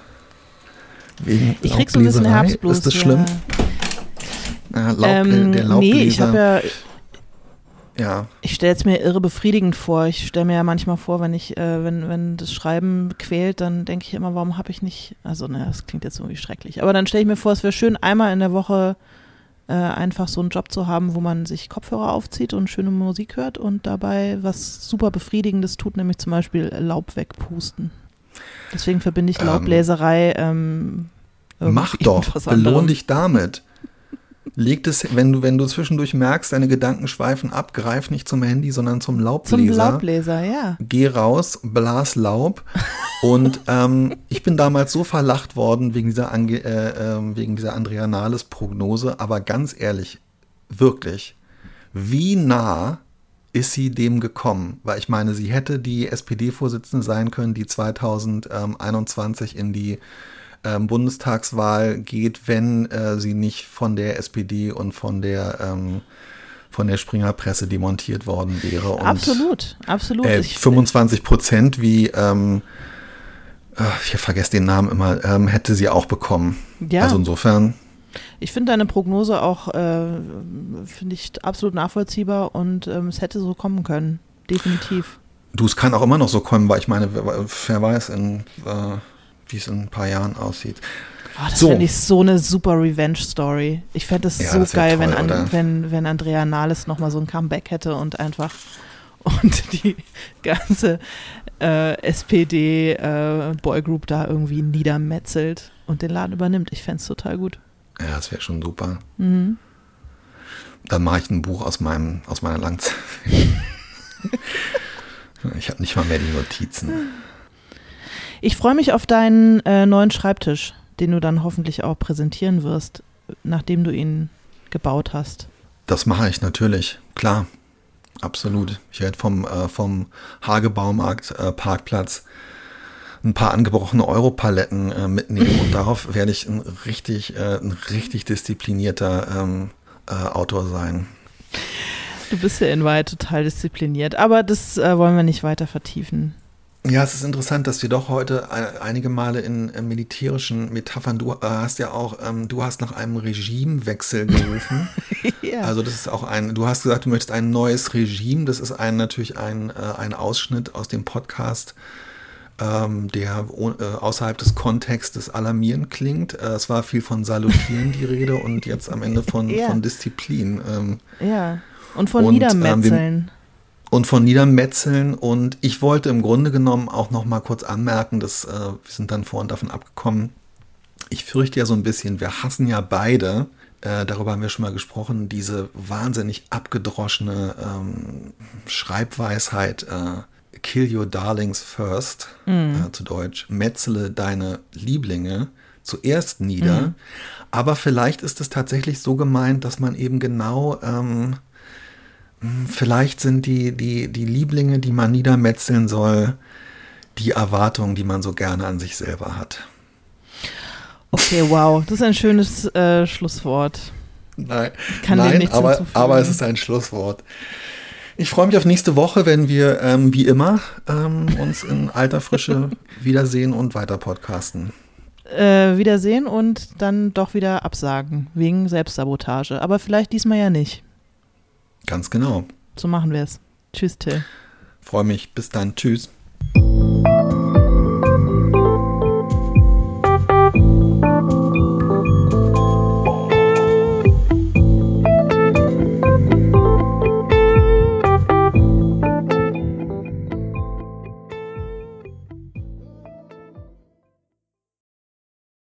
Wegen ich krieg so ein bisschen Herbstblues. Ist das schlimm? Ja. Ja, Laub, ähm, der Laubbläser. Nee, ich habe ja ja. Ich stelle es mir irre befriedigend vor. Ich stelle mir ja manchmal vor, wenn ich, äh, wenn, wenn das Schreiben quält, dann denke ich immer, warum habe ich nicht, also ne, das klingt jetzt irgendwie schrecklich. Aber dann stelle ich mir vor, es wäre schön, einmal in der Woche äh, einfach so einen Job zu haben, wo man sich Kopfhörer aufzieht und schöne Musik hört und dabei was super Befriedigendes tut, nämlich zum Beispiel Laub wegpusten. Deswegen verbinde ich Laubbläserei. Ähm, mach doch, belohn dich damit. Leg es, wenn du, wenn du zwischendurch merkst, deine Gedanken schweifen ab, greif nicht zum Handy, sondern zum Laubbläser. Zum Laubbläser, ja. Geh raus, blas Laub. und ähm, ich bin damals so verlacht worden wegen dieser, Ange äh, äh, wegen dieser Andrea Nahles-Prognose, aber ganz ehrlich, wirklich, wie nah ist sie dem gekommen? Weil ich meine, sie hätte die SPD-Vorsitzende sein können, die 2021 in die ähm, Bundestagswahl geht, wenn äh, sie nicht von der SPD und von der ähm, von der Springer Presse demontiert worden wäre. Und, absolut, absolut. Äh, 25 Prozent wie ähm, äh, ich vergesse den Namen immer, ähm, hätte sie auch bekommen. Ja. Also insofern. Ich finde deine Prognose auch, äh, finde ich absolut nachvollziehbar und ähm, es hätte so kommen können, definitiv. Du, es kann auch immer noch so kommen, weil ich meine, wer weiß, in, äh, wie es in ein paar Jahren aussieht. Oh, das so. fände ich so eine super Revenge-Story. Ich fände es ja, so geil, toll, wenn, wenn, wenn Andrea Nahles nochmal so ein Comeback hätte und einfach und die ganze äh, SPD-Boygroup äh, da irgendwie niedermetzelt und den Laden übernimmt. Ich fände es total gut. Ja, das wäre schon super. Mhm. Dann mache ich ein Buch aus, meinem, aus meiner Langzeit. ich habe nicht mal mehr die Notizen. Ich freue mich auf deinen äh, neuen Schreibtisch, den du dann hoffentlich auch präsentieren wirst, nachdem du ihn gebaut hast. Das mache ich natürlich, klar. Absolut. Ich werde vom, äh, vom Hagebaumarkt äh, Parkplatz ein paar angebrochene Europaletten äh, mitnehmen und darauf werde ich ein richtig, äh, ein richtig disziplinierter ähm, äh, Autor sein. Du bist ja in Wahrheit total diszipliniert, aber das äh, wollen wir nicht weiter vertiefen. Ja, es ist interessant, dass wir doch heute einige Male in äh, militärischen Metaphern, du äh, hast ja auch, ähm, du hast nach einem Regimewechsel gerufen. ja. Also das ist auch ein, du hast gesagt, du möchtest ein neues Regime. Das ist ein, natürlich ein, äh, ein Ausschnitt aus dem Podcast, ähm, der äh, außerhalb des Kontextes alarmierend klingt. Äh, es war viel von Salutieren die Rede und jetzt am Ende von, ja. von Disziplin. Ähm, ja, und von und, Niedermetzeln. Ähm, und von Niedermetzeln. Und ich wollte im Grunde genommen auch noch mal kurz anmerken, dass äh, wir sind dann vorhin davon abgekommen. Ich fürchte ja so ein bisschen, wir hassen ja beide, äh, darüber haben wir schon mal gesprochen, diese wahnsinnig abgedroschene ähm, Schreibweisheit, äh, Kill your darlings first. Äh, zu Deutsch, metzele deine Lieblinge zuerst nieder. Mhm. Aber vielleicht ist es tatsächlich so gemeint, dass man eben genau ähm, hm, vielleicht sind die, die, die Lieblinge, die man niedermetzeln soll, die Erwartungen, die man so gerne an sich selber hat. Okay, wow, das ist ein schönes äh, Schlusswort. Nein, nein aber, aber es ist ein Schlusswort. Ich freue mich auf nächste Woche, wenn wir ähm, wie immer ähm, uns in alter Frische wiedersehen und weiter podcasten. Äh, wiedersehen und dann doch wieder absagen, wegen Selbstsabotage. Aber vielleicht diesmal ja nicht. Ganz genau. So machen wir es. Tschüss, Till. Freue mich. Bis dann. Tschüss.